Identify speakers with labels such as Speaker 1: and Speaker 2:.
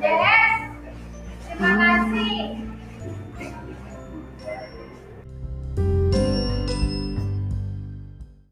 Speaker 1: Yes.